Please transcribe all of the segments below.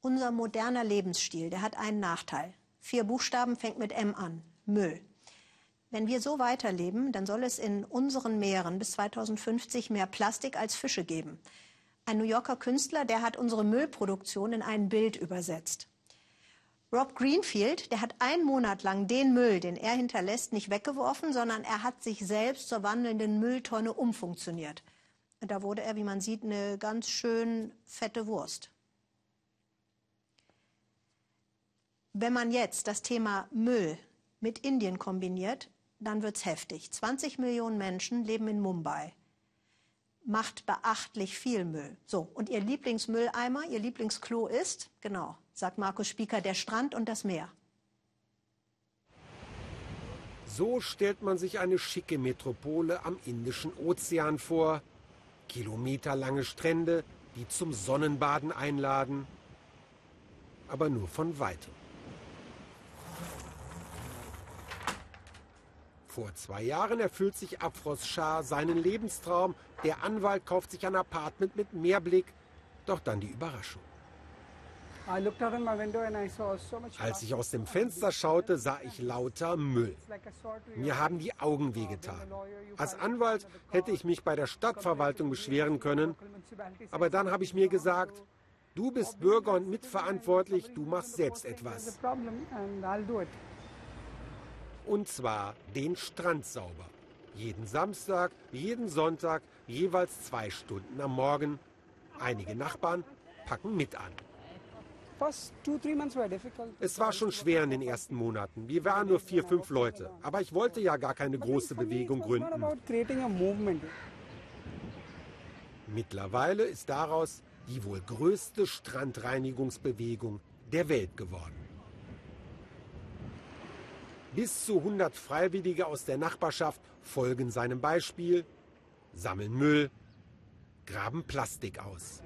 Unser moderner Lebensstil, der hat einen Nachteil. Vier Buchstaben fängt mit M an. Müll. Wenn wir so weiterleben, dann soll es in unseren Meeren bis 2050 mehr Plastik als Fische geben. Ein New Yorker Künstler, der hat unsere Müllproduktion in ein Bild übersetzt. Rob Greenfield, der hat einen Monat lang den Müll, den er hinterlässt, nicht weggeworfen, sondern er hat sich selbst zur wandelnden Mülltonne umfunktioniert. Da wurde er, wie man sieht, eine ganz schön fette Wurst. Wenn man jetzt das Thema Müll mit Indien kombiniert, dann wird's heftig. 20 Millionen Menschen leben in Mumbai. Macht beachtlich viel Müll. So, und ihr Lieblingsmülleimer, ihr Lieblingsklo ist, genau, sagt Markus Spieker, der Strand und das Meer. So stellt man sich eine schicke Metropole am Indischen Ozean vor. Kilometerlange Strände, die zum Sonnenbaden einladen. Aber nur von weitem. Vor zwei Jahren erfüllt sich Afros Shah seinen Lebenstraum. Der Anwalt kauft sich ein Apartment mit Meerblick. Doch dann die Überraschung. Als ich aus dem Fenster schaute, sah ich lauter Müll. Mir haben die Augen wehgetan. Als Anwalt hätte ich mich bei der Stadtverwaltung beschweren können. Aber dann habe ich mir gesagt, du bist Bürger und mitverantwortlich, du machst selbst etwas. Und zwar den Strand sauber. Jeden Samstag, jeden Sonntag, jeweils zwei Stunden am Morgen. Einige Nachbarn packen mit an. Es war schon schwer in den ersten Monaten. Wir waren nur vier, fünf Leute. Aber ich wollte ja gar keine große Bewegung gründen. Mittlerweile ist daraus die wohl größte Strandreinigungsbewegung der Welt geworden. Bis zu 100 Freiwillige aus der Nachbarschaft folgen seinem Beispiel, sammeln Müll, graben Plastik aus.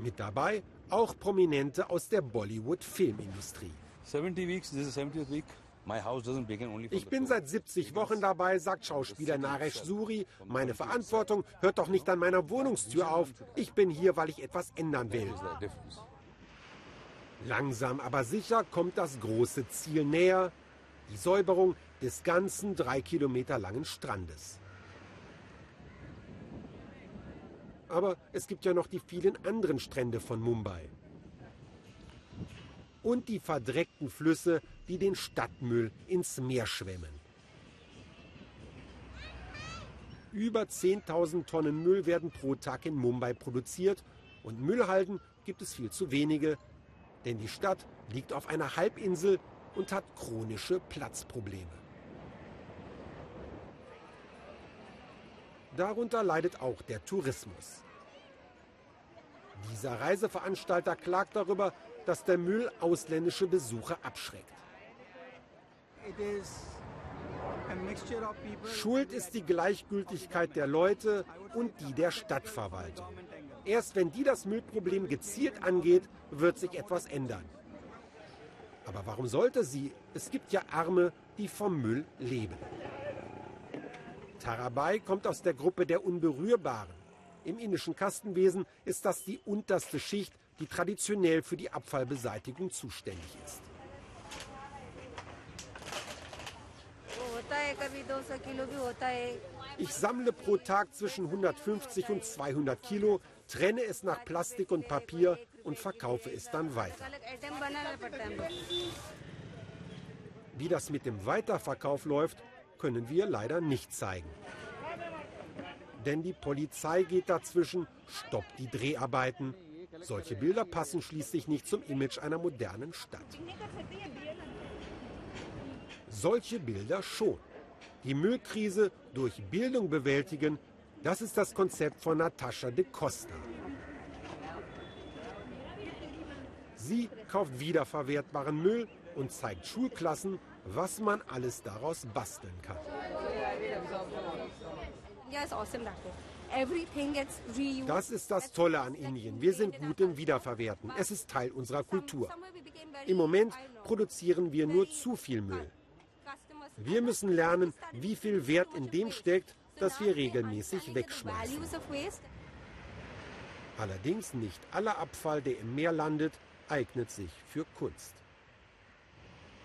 Mit dabei auch Prominente aus der Bollywood-Filmindustrie. Ich bin seit 70 Wochen dabei, sagt Schauspieler Naresh Suri. Meine Verantwortung hört doch nicht an meiner Wohnungstür auf. Ich bin hier, weil ich etwas ändern will. Langsam aber sicher kommt das große Ziel näher, die Säuberung des ganzen drei Kilometer langen Strandes. Aber es gibt ja noch die vielen anderen Strände von Mumbai. Und die verdreckten Flüsse, die den Stadtmüll ins Meer schwemmen. Über 10.000 Tonnen Müll werden pro Tag in Mumbai produziert und Müllhalden gibt es viel zu wenige, denn die Stadt liegt auf einer Halbinsel und hat chronische Platzprobleme. Darunter leidet auch der Tourismus. Dieser Reiseveranstalter klagt darüber, dass der Müll ausländische Besucher abschreckt. Schuld ist die Gleichgültigkeit der Leute und die der Stadtverwaltung. Erst wenn die das Müllproblem gezielt angeht, wird sich etwas ändern. Aber warum sollte sie? Es gibt ja Arme, die vom Müll leben. Tarabai kommt aus der Gruppe der Unberührbaren. Im indischen Kastenwesen ist das die unterste Schicht, die traditionell für die Abfallbeseitigung zuständig ist. Ich sammle pro Tag zwischen 150 und 200 Kilo, trenne es nach Plastik und Papier und verkaufe es dann weiter. Wie das mit dem Weiterverkauf läuft, können wir leider nicht zeigen. Denn die Polizei geht dazwischen, stoppt die Dreharbeiten. Solche Bilder passen schließlich nicht zum Image einer modernen Stadt. Solche Bilder schon. Die Müllkrise durch Bildung bewältigen, das ist das Konzept von Natascha de Costa. Sie kauft wiederverwertbaren Müll und zeigt Schulklassen, was man alles daraus basteln kann. Das ist das Tolle an Indien. Wir sind gut im Wiederverwerten. Es ist Teil unserer Kultur. Im Moment produzieren wir nur zu viel Müll. Wir müssen lernen, wie viel Wert in dem steckt, das wir regelmäßig wegschmeißen. Allerdings nicht aller Abfall, der im Meer landet, eignet sich für Kunst.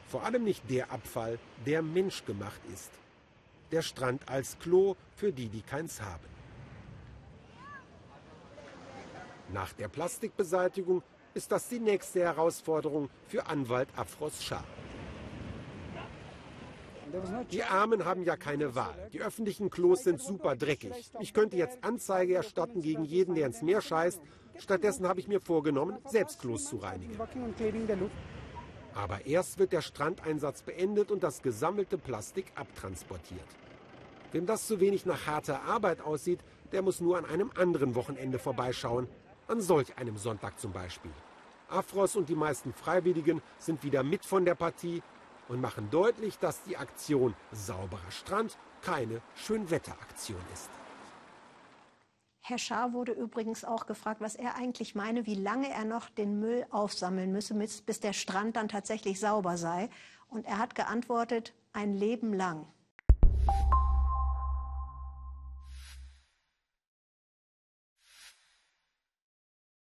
Vor allem nicht der Abfall, der menschgemacht ist. Der Strand als Klo für die, die keins haben. Nach der Plastikbeseitigung ist das die nächste Herausforderung für Anwalt Afros Schah. Die Armen haben ja keine Wahl. Die öffentlichen Klos sind super dreckig. Ich könnte jetzt Anzeige erstatten gegen jeden, der ins Meer scheißt. Stattdessen habe ich mir vorgenommen, selbst Klos zu reinigen. Aber erst wird der Strandeinsatz beendet und das gesammelte Plastik abtransportiert. Wem das zu wenig nach harter Arbeit aussieht, der muss nur an einem anderen Wochenende vorbeischauen. An solch einem Sonntag zum Beispiel. Afros und die meisten Freiwilligen sind wieder mit von der Partie und machen deutlich, dass die Aktion Sauberer Strand keine Schönwetteraktion ist. Herr Schaar wurde übrigens auch gefragt, was er eigentlich meine, wie lange er noch den Müll aufsammeln müsse, bis der Strand dann tatsächlich sauber sei. Und er hat geantwortet, ein Leben lang.